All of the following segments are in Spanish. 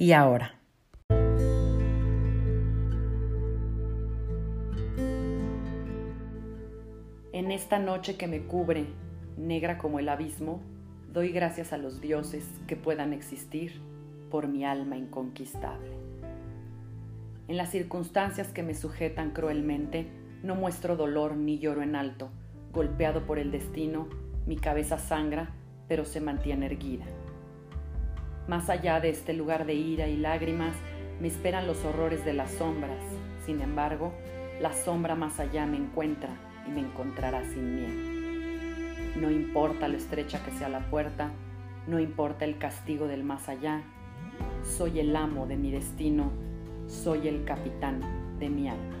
y ahora. En esta noche que me cubre, negra como el abismo, doy gracias a los dioses que puedan existir por mi alma inconquistable. En las circunstancias que me sujetan cruelmente, no muestro dolor ni lloro en alto. Golpeado por el destino, mi cabeza sangra, pero se mantiene erguida. Más allá de este lugar de ira y lágrimas, me esperan los horrores de las sombras. Sin embargo, la sombra más allá me encuentra y me encontrará sin miedo. No importa lo estrecha que sea la puerta, no importa el castigo del más allá, soy el amo de mi destino, soy el capitán de mi alma.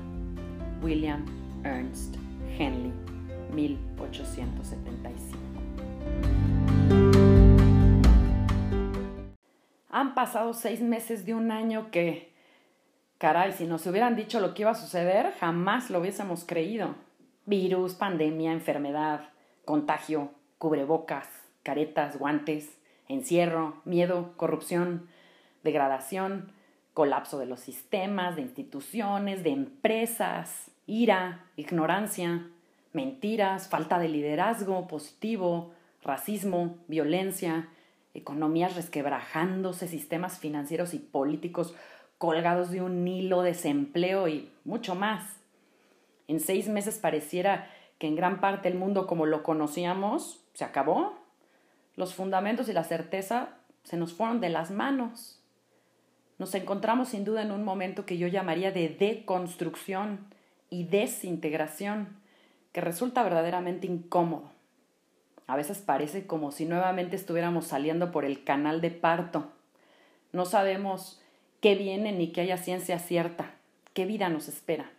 William Ernst Henley, 1875. Han pasado seis meses de un año que, caray, si nos hubieran dicho lo que iba a suceder, jamás lo hubiésemos creído. Virus, pandemia, enfermedad, contagio, cubrebocas, caretas, guantes, encierro, miedo, corrupción, degradación, colapso de los sistemas, de instituciones, de empresas, ira, ignorancia, mentiras, falta de liderazgo positivo, racismo, violencia, economías resquebrajándose, sistemas financieros y políticos colgados de un hilo, desempleo y mucho más. En seis meses pareciera que en gran parte el mundo como lo conocíamos se acabó. Los fundamentos y la certeza se nos fueron de las manos. Nos encontramos sin duda en un momento que yo llamaría de deconstrucción y desintegración, que resulta verdaderamente incómodo. A veces parece como si nuevamente estuviéramos saliendo por el canal de parto. No sabemos qué viene ni que haya ciencia cierta, qué vida nos espera.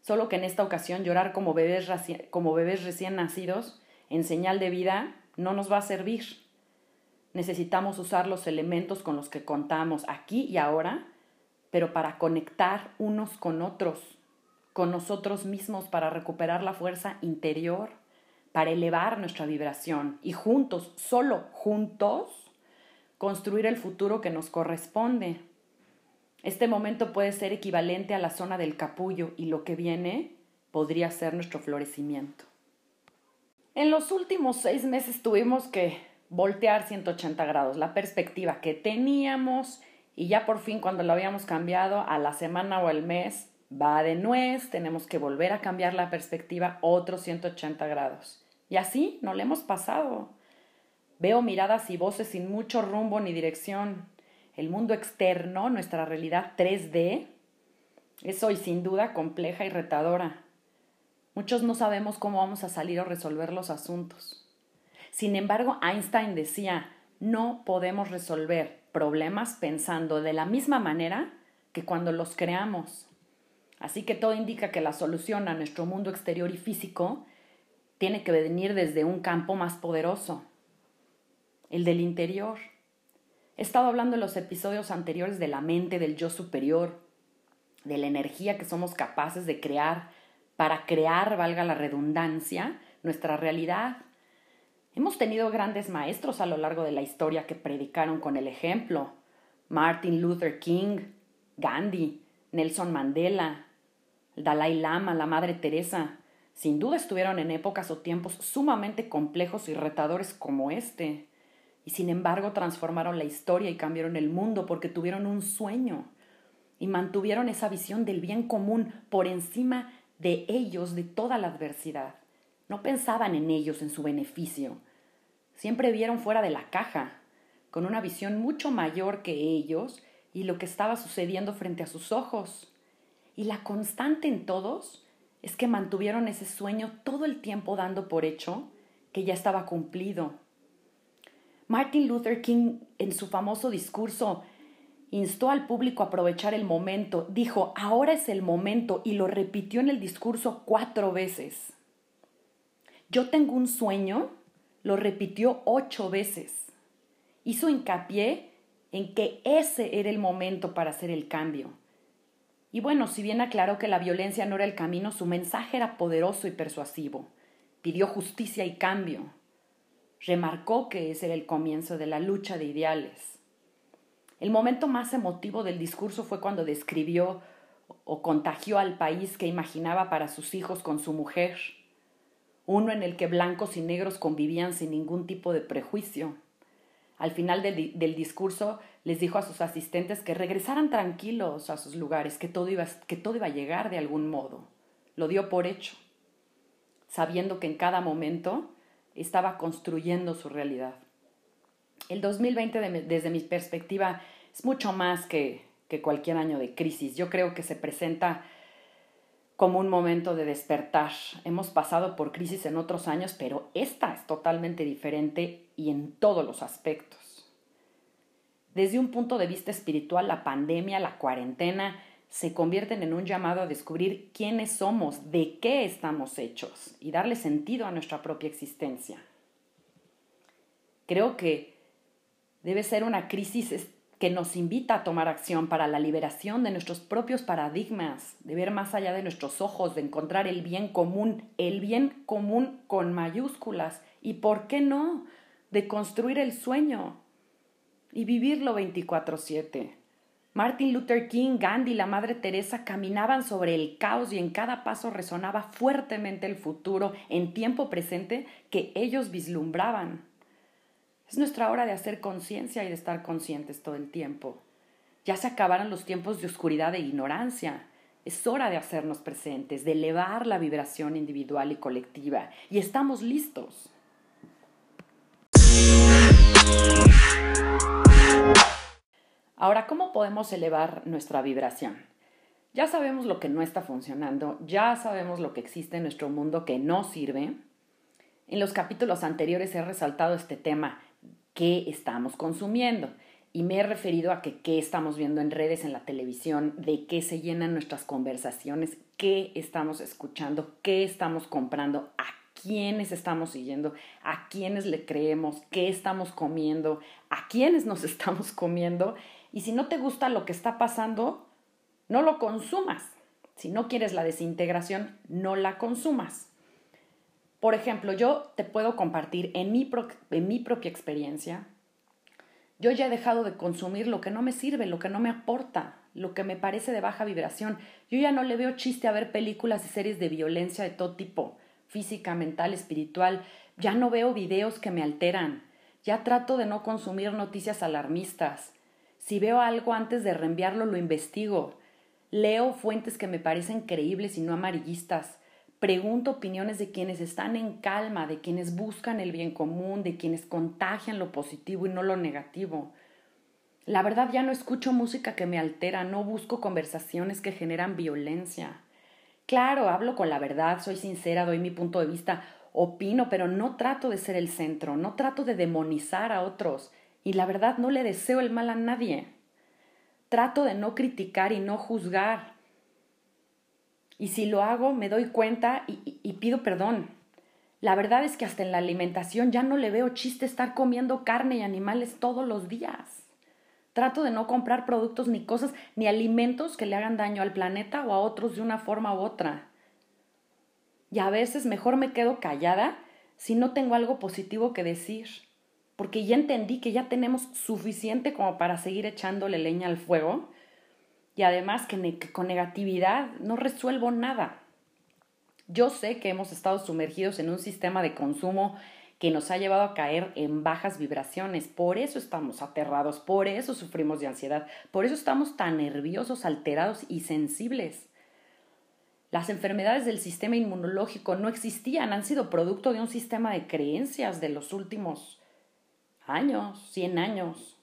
Solo que en esta ocasión llorar como bebés, como bebés recién nacidos en señal de vida no nos va a servir. Necesitamos usar los elementos con los que contamos aquí y ahora, pero para conectar unos con otros, con nosotros mismos, para recuperar la fuerza interior para elevar nuestra vibración y juntos, solo juntos, construir el futuro que nos corresponde. Este momento puede ser equivalente a la zona del capullo y lo que viene podría ser nuestro florecimiento. En los últimos seis meses tuvimos que voltear 180 grados la perspectiva que teníamos y ya por fin cuando lo habíamos cambiado a la semana o al mes va de nuez, tenemos que volver a cambiar la perspectiva otros 180 grados. Y así no le hemos pasado. Veo miradas y voces sin mucho rumbo ni dirección. El mundo externo, nuestra realidad 3D, es hoy sin duda compleja y retadora. Muchos no sabemos cómo vamos a salir o resolver los asuntos. Sin embargo, Einstein decía, no podemos resolver problemas pensando de la misma manera que cuando los creamos. Así que todo indica que la solución a nuestro mundo exterior y físico tiene que venir desde un campo más poderoso, el del interior. He estado hablando en los episodios anteriores de la mente, del yo superior, de la energía que somos capaces de crear para crear, valga la redundancia, nuestra realidad. Hemos tenido grandes maestros a lo largo de la historia que predicaron con el ejemplo. Martin Luther King, Gandhi, Nelson Mandela, Dalai Lama, la Madre Teresa. Sin duda estuvieron en épocas o tiempos sumamente complejos y retadores como este. Y sin embargo transformaron la historia y cambiaron el mundo porque tuvieron un sueño y mantuvieron esa visión del bien común por encima de ellos, de toda la adversidad. No pensaban en ellos, en su beneficio. Siempre vieron fuera de la caja, con una visión mucho mayor que ellos y lo que estaba sucediendo frente a sus ojos. Y la constante en todos es que mantuvieron ese sueño todo el tiempo dando por hecho que ya estaba cumplido. Martin Luther King en su famoso discurso Instó al público a aprovechar el momento, dijo, ahora es el momento y lo repitió en el discurso cuatro veces. Yo tengo un sueño, lo repitió ocho veces. Hizo hincapié en que ese era el momento para hacer el cambio. Y bueno, si bien aclaró que la violencia no era el camino, su mensaje era poderoso y persuasivo. Pidió justicia y cambio. Remarcó que ese era el comienzo de la lucha de ideales. El momento más emotivo del discurso fue cuando describió o contagió al país que imaginaba para sus hijos con su mujer, uno en el que blancos y negros convivían sin ningún tipo de prejuicio. Al final del, discurso les dijo a sus asistentes que regresaran tranquilos a sus lugares, que todo, iba, que todo iba a llegar de algún modo. Lo dio por hecho, sabiendo que en cada momento estaba construyendo su realidad. El 2020, desde mi perspectiva, es mucho más que, que cualquier año de crisis. Yo creo que se presenta como un momento de despertar. Hemos pasado por crisis en otros años, pero esta es totalmente diferente y en todos los aspectos. Desde un punto de vista espiritual, la pandemia, la cuarentena, se convierten en un llamado a descubrir quiénes somos, de qué estamos hechos y darle sentido a nuestra propia existencia. Creo que Debe ser una crisis que nos invita a tomar acción para la liberación de nuestros propios paradigmas, de ver más allá de nuestros ojos, de encontrar el bien común, el bien común con mayúsculas y, ¿por qué no?, de construir el sueño y vivirlo 24/7. Martin Luther King, Gandhi, la Madre Teresa caminaban sobre el caos y en cada paso resonaba fuertemente el futuro en tiempo presente que ellos vislumbraban. Es nuestra hora de hacer conciencia y de estar conscientes todo el tiempo. Ya se acabaron los tiempos de oscuridad e ignorancia. Es hora de hacernos presentes, de elevar la vibración individual y colectiva. Y estamos listos. Ahora, ¿cómo podemos elevar nuestra vibración? Ya sabemos lo que no está funcionando, ya sabemos lo que existe en nuestro mundo que no sirve. En los capítulos anteriores he resaltado este tema qué estamos consumiendo. Y me he referido a que qué estamos viendo en redes, en la televisión, de qué se llenan nuestras conversaciones, qué estamos escuchando, qué estamos comprando, a quiénes estamos siguiendo, a quiénes le creemos, qué estamos comiendo, a quiénes nos estamos comiendo. Y si no te gusta lo que está pasando, no lo consumas. Si no quieres la desintegración, no la consumas. Por ejemplo, yo te puedo compartir en mi, en mi propia experiencia, yo ya he dejado de consumir lo que no me sirve, lo que no me aporta, lo que me parece de baja vibración. Yo ya no le veo chiste a ver películas y series de violencia de todo tipo, física, mental, espiritual. Ya no veo videos que me alteran. Ya trato de no consumir noticias alarmistas. Si veo algo antes de reenviarlo, lo investigo. Leo fuentes que me parecen creíbles y no amarillistas. Pregunto opiniones de quienes están en calma, de quienes buscan el bien común, de quienes contagian lo positivo y no lo negativo. La verdad ya no escucho música que me altera, no busco conversaciones que generan violencia. Claro, hablo con la verdad, soy sincera, doy mi punto de vista, opino, pero no trato de ser el centro, no trato de demonizar a otros y la verdad no le deseo el mal a nadie. Trato de no criticar y no juzgar. Y si lo hago, me doy cuenta y, pido perdón. La verdad es que hasta en la alimentación ya no le veo chiste estar comiendo carne y animales todos los días. Trato de no comprar productos ni cosas ni alimentos que le hagan daño al planeta o a otros de una forma u otra. Y a veces mejor me quedo callada si no tengo algo positivo que decir, porque ya entendí que ya tenemos suficiente como para seguir echándole leña al fuego y además que, con negatividad no resuelvo nada. Yo sé que hemos estado sumergidos en un sistema de consumo que nos ha llevado a caer en bajas vibraciones. Por eso estamos aterrados, por eso sufrimos de ansiedad, por eso estamos tan nerviosos, alterados y sensibles. Las enfermedades del sistema inmunológico no existían, han sido producto de un sistema de creencias de los últimos años, 100 años.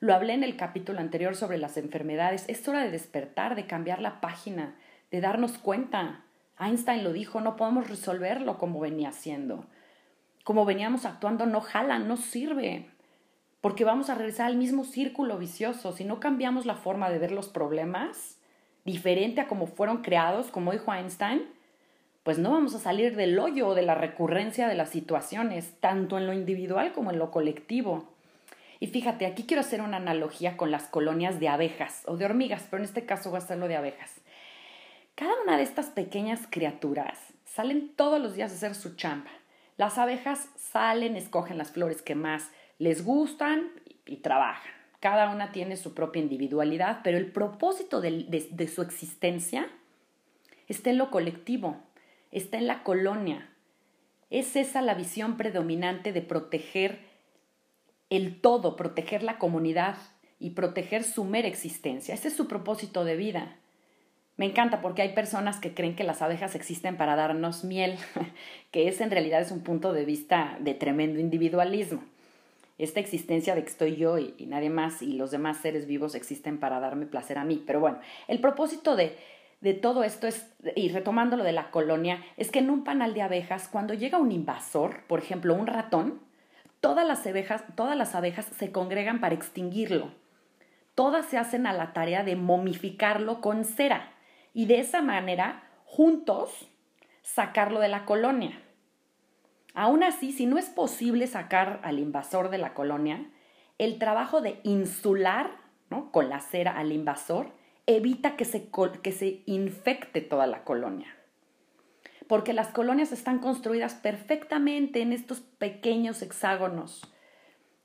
Lo hablé en el capítulo anterior sobre las enfermedades. Es hora de despertar, de cambiar la página, de darnos cuenta. Einstein lo dijo, no podemos resolverlo como venía haciendo. Como veníamos actuando no jala, no sirve. porque vamos a regresar al mismo círculo vicioso. Si no cambiamos la forma de ver los problemas, diferente a como fueron creados, como dijo Einstein, pues no vamos a salir del hoyo o de la recurrencia de las situaciones, tanto en lo individual como en lo colectivo. Y fíjate, aquí quiero hacer una analogía con las colonias de abejas o de hormigas, pero en este caso voy a hacerlo de abejas. Cada una de estas pequeñas criaturas salen todos los días a hacer su chamba. Las abejas salen, escogen las flores que más les gustan y, trabajan. Cada una tiene su propia individualidad, pero el propósito de su existencia está en lo colectivo, está en la colonia. Es esa la visión predominante de proteger el todo, proteger la comunidad y proteger su mera existencia. Ese es su propósito de vida. Me encanta porque hay personas que creen que las abejas existen para darnos miel, que ese en realidad es un punto de vista de tremendo individualismo. Esta existencia de que estoy yo y, y nadie más y los demás seres vivos existen para darme placer a mí. Pero bueno, el propósito de, de todo esto es, y retomando lo de la colonia, es que en un panal de abejas, cuando llega un invasor, por ejemplo, un ratón, Todas las, abejas, todas las abejas se congregan para extinguirlo. Todas se hacen a la tarea de momificarlo con cera y de esa manera, juntos, sacarlo de la colonia. Aún así, si no es posible sacar al invasor de la colonia, el trabajo de insular ¿no? con la cera al invasor evita que se, que se infecte toda la colonia porque las colonias están construidas perfectamente en estos pequeños hexágonos,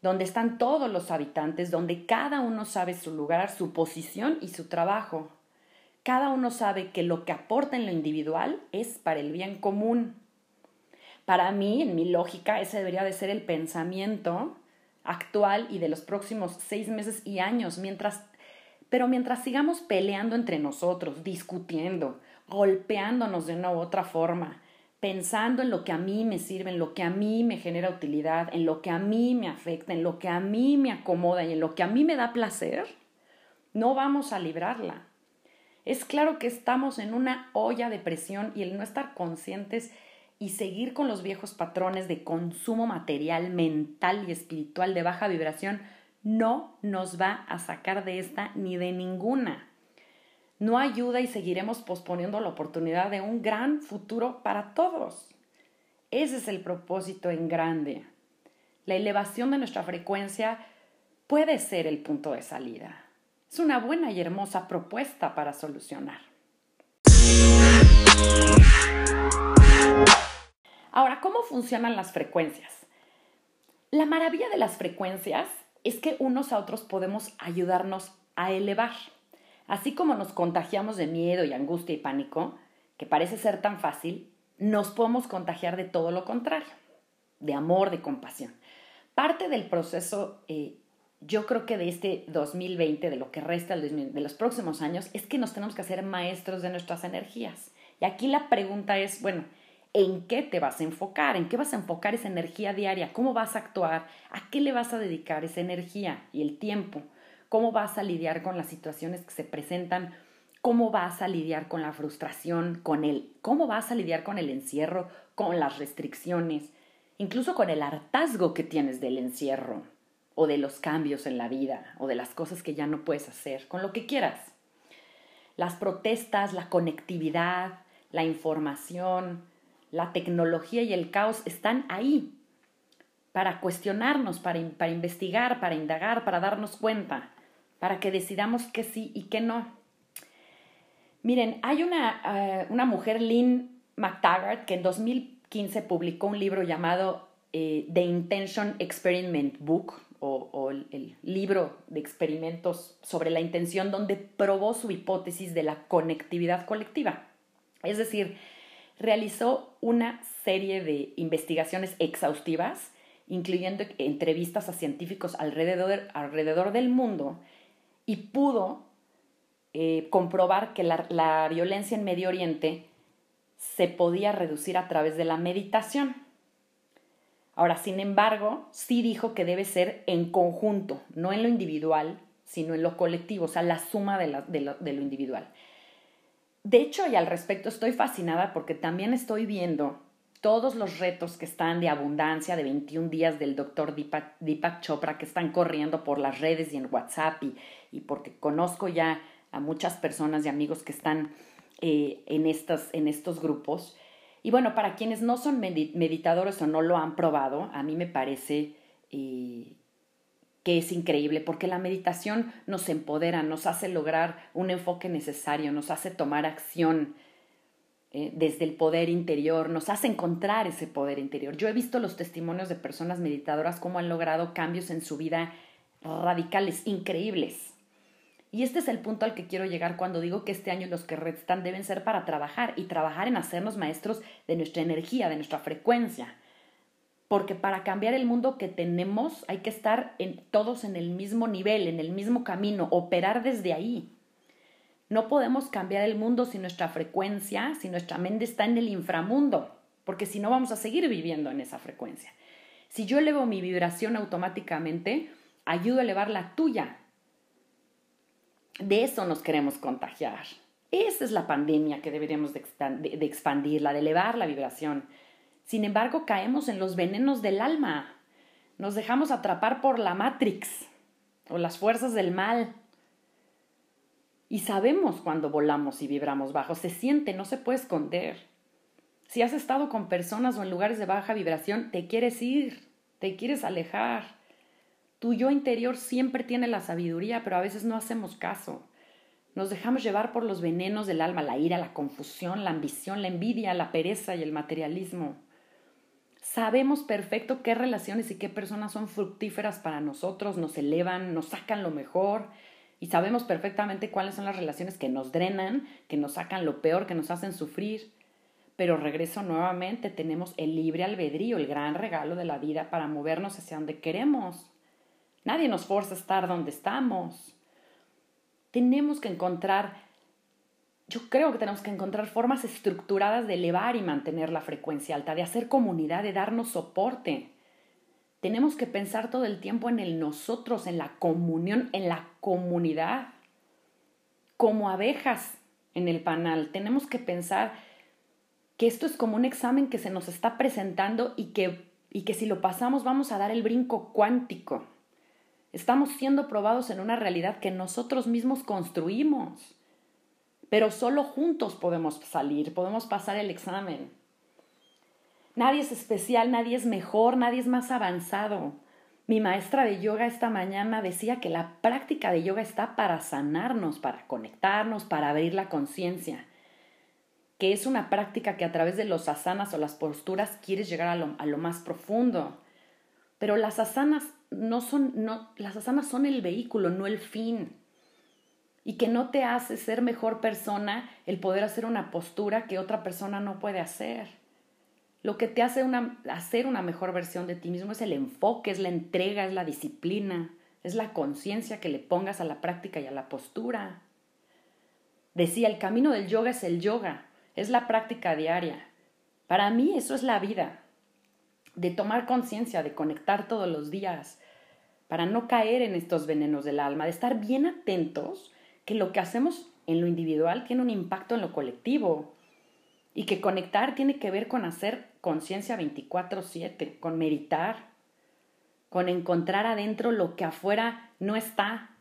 donde están todos los habitantes, donde cada uno sabe su lugar, su posición y su trabajo. Cada uno sabe que lo que aporta en lo individual es para el bien común. Para mí, en mi lógica, ese debería de ser el pensamiento actual y de los próximos seis meses y años, mientras, pero mientras sigamos peleando entre nosotros, discutiendo, golpeándonos de una u otra forma, pensando en lo que a mí me sirve, en lo que a mí me genera utilidad, en lo que a mí me afecta, en lo que a mí me acomoda y en lo que a mí me da placer, no vamos a librarla. Es claro que estamos en una olla de presión y el no estar conscientes y seguir con los viejos patrones de consumo material, mental y espiritual de baja vibración no nos va a sacar de esta ni de ninguna no ayuda y seguiremos posponiendo la oportunidad de un gran futuro para todos. Ese es el propósito en grande. La elevación de nuestra frecuencia puede ser el punto de salida. Es una buena y hermosa propuesta para solucionar. Ahora, ¿cómo funcionan las frecuencias? La maravilla de las frecuencias es que unos a otros podemos ayudarnos a elevar. Así como nos contagiamos de miedo y angustia y pánico, que parece ser tan fácil, nos podemos contagiar de todo lo contrario, de amor, de compasión. Parte del proceso, eh, yo creo que de este 2020, de lo que resta de los próximos años, es que nos tenemos que hacer maestros de nuestras energías. Y aquí la pregunta es, bueno, ¿en qué te vas a enfocar? ¿En qué vas a enfocar esa energía diaria? ¿Cómo vas a actuar? ¿A qué le vas a dedicar esa energía y el tiempo? cómo vas a lidiar con las situaciones que se presentan, cómo vas a lidiar con la frustración, con el, cómo vas a lidiar con el encierro, con las restricciones, incluso con el hartazgo que tienes del encierro o de los cambios en la vida o de las cosas que ya no puedes hacer, con lo que quieras. Las protestas, la conectividad, la información, la tecnología y el caos están ahí para cuestionarnos, para, para investigar, para indagar, para darnos cuenta para que decidamos que sí y que no. Miren, hay una, eh, una mujer, Lynn McTaggart, que en 2015 publicó un libro llamado eh, The Intention Experiment Book, o, el, libro de experimentos sobre la intención, donde probó su hipótesis de la conectividad colectiva. Es decir, realizó una serie de investigaciones exhaustivas, incluyendo entrevistas a científicos alrededor, alrededor del mundo, y pudo eh, comprobar que la, la violencia en Medio Oriente se podía reducir a través de la meditación. Ahora, sin embargo, sí dijo que debe ser en conjunto, no en lo individual, sino en lo colectivo, o sea, la suma de, lo, individual. De hecho, y al respecto estoy fascinada porque también estoy viendo todos los retos que están de abundancia de 21 días del doctor Deepak, Chopra que están corriendo por las redes y en WhatsApp y, porque conozco ya a muchas personas y amigos que están eh, en estos grupos. Y bueno, para quienes no son meditadores o no lo han probado, a mí me parece eh, que es increíble porque la meditación nos empodera, nos hace lograr un enfoque necesario, nos hace tomar acción eh, desde el poder interior, nos hace encontrar ese poder interior. Yo he visto los testimonios de personas meditadoras cómo han logrado cambios en su vida radicales, increíbles. Y este es el punto al que quiero llegar cuando digo que este año los que restan deben ser para trabajar y trabajar en hacernos maestros de nuestra energía, de nuestra frecuencia. Porque para cambiar el mundo que tenemos hay que estar en, todos en el mismo nivel, en el mismo camino, operar desde ahí. No podemos cambiar el mundo si nuestra frecuencia, si nuestra mente está en el inframundo, porque si no vamos a seguir viviendo en esa frecuencia. Si yo elevo mi vibración automáticamente, ayudo a elevar la tuya. De eso nos queremos contagiar. Esa es la pandemia que deberíamos de, de expandir, la de elevar la vibración. Sin embargo, caemos en los venenos del alma. Nos dejamos atrapar por la Matrix o las fuerzas del mal y sabemos cuando volamos y vibramos bajo, se siente, no se puede esconder. Si has estado con personas o en lugares de baja vibración, te quieres ir, te quieres alejar. Tu yo interior siempre tiene la sabiduría, pero a veces no hacemos caso. Nos dejamos llevar por los venenos del alma, la ira, la confusión, la ambición, la envidia, la pereza y el materialismo. Sabemos perfecto qué relaciones y qué personas son fructíferas para nosotros, nos elevan, nos sacan lo mejor, y sabemos perfectamente cuáles son las relaciones que nos drenan, que nos sacan lo peor, que nos hacen sufrir. Pero regreso nuevamente, tenemos el libre albedrío, el gran regalo de la vida para movernos hacia donde queremos. Nadie nos forza a estar donde estamos. Tenemos que encontrar, yo creo que tenemos que encontrar formas estructuradas de elevar y mantener la frecuencia alta, de hacer comunidad, de darnos soporte. Tenemos que pensar todo el tiempo en el nosotros, en la comunión, en la comunidad. Como abejas en el panal, tenemos que pensar que esto es como un examen que se nos está presentando y que, y que si lo pasamos vamos a dar el brinco cuántico. Estamos siendo probados en una realidad que nosotros mismos construimos, pero solo juntos podemos salir, podemos pasar el examen. Nadie es especial, nadie es mejor, nadie es más avanzado. Mi maestra de yoga esta mañana decía que la práctica de yoga está para sanarnos, para conectarnos, para abrir la conciencia, que es una práctica que a través de los asanas o las posturas quieres llegar a lo, más profundo. Pero las asanas no son, no, las asanas son el vehículo, no el fin. Y que no te hace ser mejor persona el poder hacer una postura que otra persona no puede hacer. Lo que te hace una, hacer una mejor versión de ti mismo es el enfoque, es la entrega, es la disciplina, es la conciencia que le pongas a la práctica y a la postura. Decía, el camino del yoga es el yoga, es la práctica diaria. Para mí eso es la vida, de tomar conciencia, de conectar todos los días, para no caer en estos venenos del alma, de estar bien atentos que lo que hacemos en lo individual tiene un impacto en lo colectivo y que conectar tiene que ver con hacer conciencia 24/7, con meditar, con encontrar adentro lo que afuera no está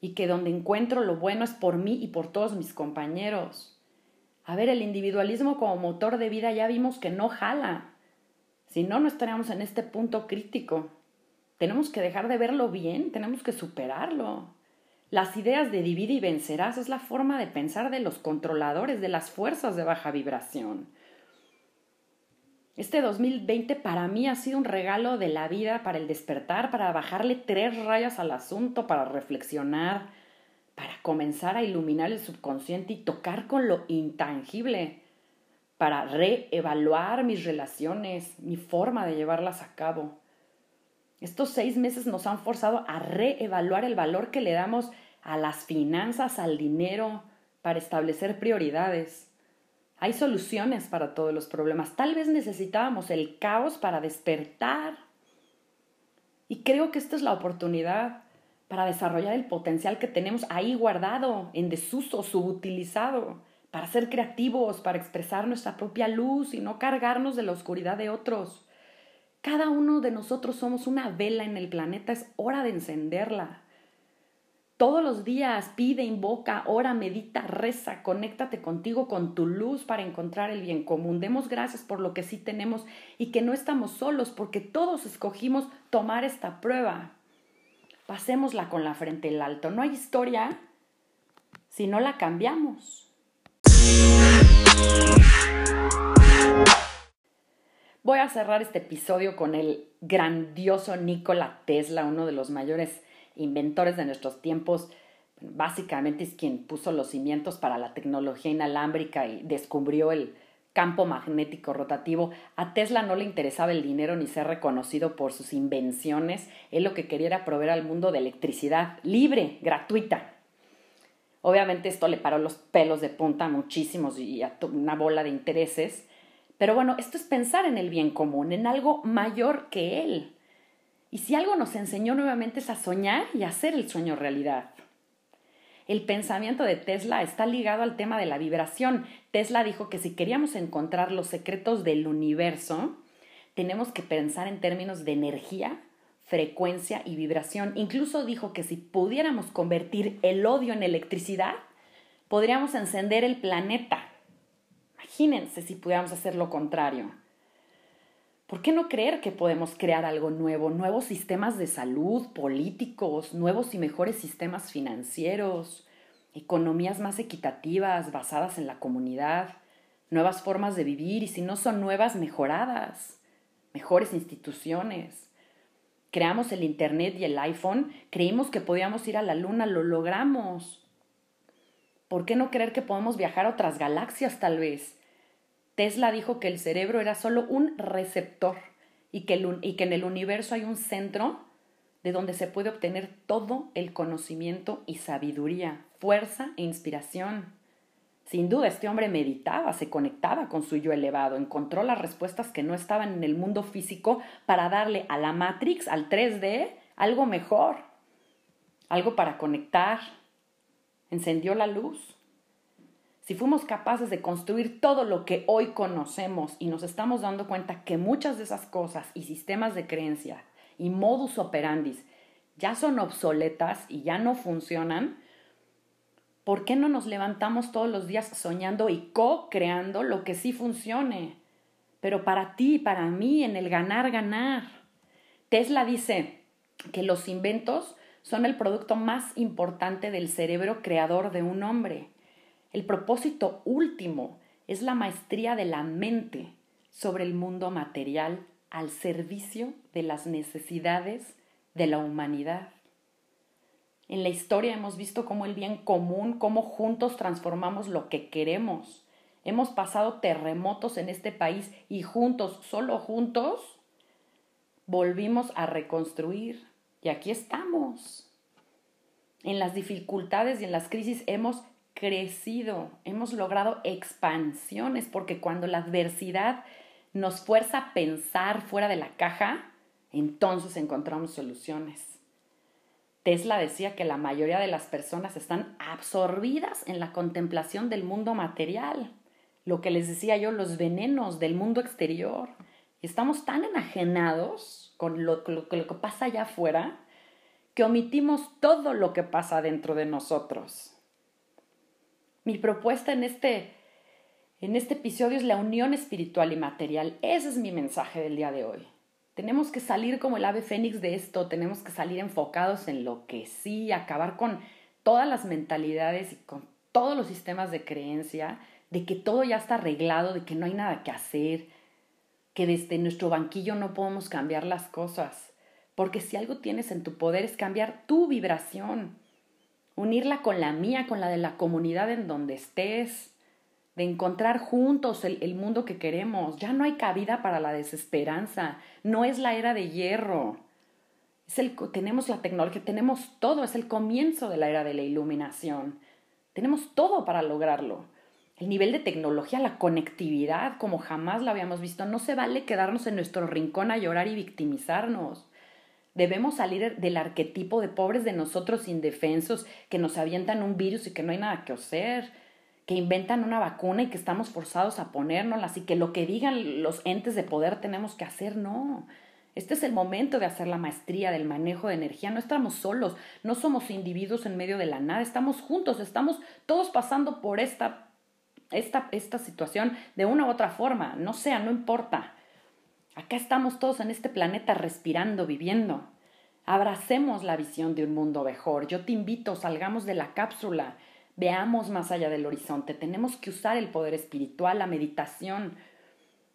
y que donde encuentro lo bueno es por mí y por todos mis compañeros. A ver, el individualismo como motor de vida ya vimos que no jala. Si no, no estaríamos en este punto crítico. Tenemos que dejar de verlo bien, tenemos que superarlo. Las ideas de divide y vencerás es la forma de pensar de los controladores de las fuerzas de baja vibración. Este 2020 para mí ha sido un regalo de la vida para el despertar, para bajarle tres rayas al asunto, para reflexionar, para comenzar a iluminar el subconsciente y tocar con lo intangible, para reevaluar mis relaciones, mi forma de llevarlas a cabo. Estos seis meses nos han forzado a reevaluar el valor que le damos a las finanzas, al dinero, para establecer prioridades. Hay soluciones para todos los problemas. Tal vez necesitábamos el caos para despertar. Y creo que esta es la oportunidad para desarrollar el potencial que tenemos ahí guardado, en desuso, subutilizado, para ser creativos, para expresar nuestra propia luz y no cargarnos de la oscuridad de otros. Cada uno de nosotros somos una vela en el planeta, es hora de encenderla. Todos los días pide, invoca, ora, medita, reza, conéctate contigo, con tu luz para encontrar el bien común. Demos gracias por lo que sí tenemos y que no estamos solos porque todos escogimos tomar esta prueba. Pasémosla con la frente en alto. No hay historia si no la cambiamos. Voy a cerrar este episodio con el grandioso Nikola Tesla, uno de los mayores inventores de nuestros tiempos. Básicamente es quien puso los cimientos para la tecnología inalámbrica y descubrió el campo magnético rotativo. A Tesla no le interesaba el dinero ni ser reconocido por sus invenciones. Él lo que quería era proveer al mundo de electricidad libre, gratuita. Obviamente esto le paró los pelos de punta a muchísimos y a una bola de intereses. Pero bueno, esto es pensar en el bien común, en algo mayor que él. Y si algo nos enseñó nuevamente es a soñar y hacer el sueño realidad. El pensamiento de Tesla está ligado al tema de la vibración. Tesla dijo que si queríamos encontrar los secretos del universo, tenemos que pensar en términos de energía, frecuencia y vibración. Incluso dijo que si pudiéramos convertir el odio en electricidad, podríamos encender el planeta. Imagínense si pudiéramos hacer lo contrario. ¿Por qué no creer que podemos crear algo nuevo? Nuevos sistemas de salud, políticos, nuevos y mejores sistemas financieros, economías más equitativas, basadas en la comunidad, nuevas formas de vivir y si no son nuevas, mejoradas, mejores instituciones. Creamos el Internet y el iPhone, creímos que podíamos ir a la Luna, lo logramos. ¿Por qué no creer que podemos viajar a otras galaxias tal vez? Tesla dijo que el cerebro era solo un receptor y que, y que en el universo hay un centro de donde se puede obtener todo el conocimiento y sabiduría, fuerza e inspiración. Sin duda, este hombre meditaba, se conectaba con su yo elevado, encontró las respuestas que no estaban en el mundo físico para darle a la Matrix, al 3D, algo mejor, algo para conectar. Encendió la luz. Si fuimos capaces de construir todo lo que hoy conocemos y nos estamos dando cuenta que muchas de esas cosas y sistemas de creencia y modus operandis ya son obsoletas y ya no funcionan, ¿por qué no nos levantamos todos los días soñando y co-creando lo que sí funcione? Pero para ti, para mí, en el ganar, ganar. Tesla dice que los inventos son el producto más importante del cerebro creador de un hombre. El propósito último es la maestría de la mente sobre el mundo material al servicio de las necesidades de la humanidad. En la historia hemos visto cómo el bien común, cómo juntos transformamos lo que queremos. Hemos pasado terremotos en este país y juntos, solo juntos, volvimos a reconstruir. Y aquí estamos. En las dificultades y en las crisis hemos crecido, hemos logrado expansiones, porque cuando la adversidad nos fuerza a pensar fuera de la caja, entonces encontramos soluciones. Tesla decía que la mayoría de las personas están absorbidas en la contemplación del mundo material, lo que les decía yo, los venenos del mundo exterior. Estamos tan enajenados con lo, que pasa allá afuera que omitimos todo lo que pasa dentro de nosotros. Mi propuesta en este, en este episodio es la unión espiritual y material. Ese es mi mensaje del día de hoy. Tenemos que salir como el ave fénix de esto, tenemos que salir enfocados en lo que sí, acabar con todas las mentalidades y con todos los sistemas de creencia, de que todo ya está arreglado, de que no hay nada que hacer, que desde nuestro banquillo no podemos cambiar las cosas. Porque si algo tienes en tu poder es cambiar tu vibración unirla con la mía, con la de la comunidad en donde estés, de encontrar juntos el, mundo que queremos. Ya no hay cabida para la desesperanza, no es la era de hierro. Es el, tenemos la tecnología, tenemos todo, es el comienzo de la era de la iluminación. Tenemos todo para lograrlo. El nivel de tecnología, la conectividad, como jamás la habíamos visto, no se vale quedarnos en nuestro rincón a llorar y victimizarnos. Debemos salir del arquetipo de pobres de nosotros indefensos que nos avientan un virus y que no hay nada que hacer, que inventan una vacuna y que estamos forzados a ponérnosla y que lo que digan los entes de poder tenemos que hacer, no. Este es el momento de hacer la maestría del manejo de energía. No estamos solos, no somos individuos en medio de la nada, estamos juntos, estamos todos pasando por esta, esta, esta situación de una u otra forma, no sea, no importa. Acá estamos todos en este planeta respirando, viviendo. Abracemos la visión de un mundo mejor. Yo te invito, salgamos de la cápsula, veamos más allá del horizonte. Tenemos que usar el poder espiritual, la meditación,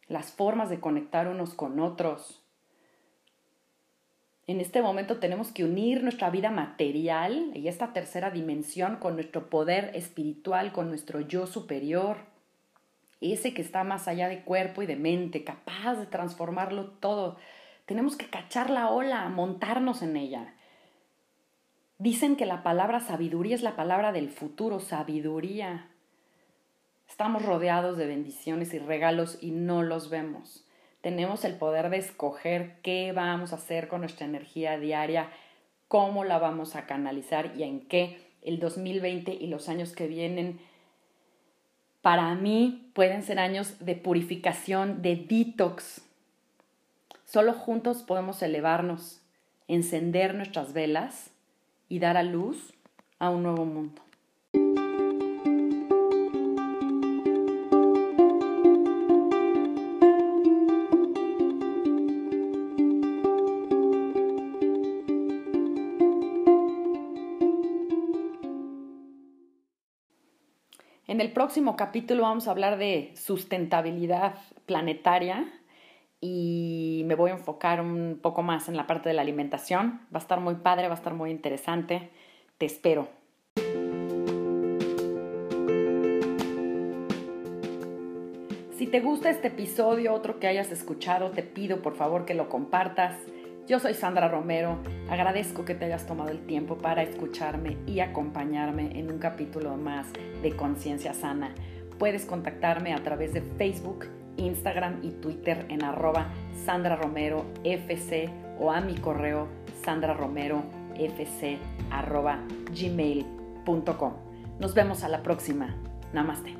las formas de conectar unos con otros. En este momento tenemos que unir nuestra vida material y esta tercera dimensión con nuestro poder espiritual, con nuestro yo superior ese que está más allá de cuerpo y de mente, capaz de transformarlo todo. Tenemos que cachar la ola, montarnos en ella. Dicen que la palabra sabiduría es la palabra del futuro, sabiduría. Estamos rodeados de bendiciones y regalos y no los vemos. Tenemos el poder de escoger qué vamos a hacer con nuestra energía diaria, cómo la vamos a canalizar y en qué el 2020 y los años que vienen para mí pueden ser años de purificación, de detox. Solo juntos podemos elevarnos, encender nuestras velas y dar a luz a un nuevo mundo. En el próximo capítulo vamos a hablar de sustentabilidad planetaria y me voy a enfocar un poco más en la parte de la alimentación. Va a estar muy padre, va a estar muy interesante. Te espero. Si te gusta este episodio, otro que hayas escuchado, te pido por favor que lo compartas yo soy Sandra Romero, agradezco que te hayas tomado el tiempo para escucharme y acompañarme en un capítulo más de Conciencia Sana. Puedes contactarme a través de Facebook, Instagram y Twitter en arroba Sandra Romero FC o a mi correo sandraromerofc arroba gmail.com. Nos vemos a la próxima. Namaste.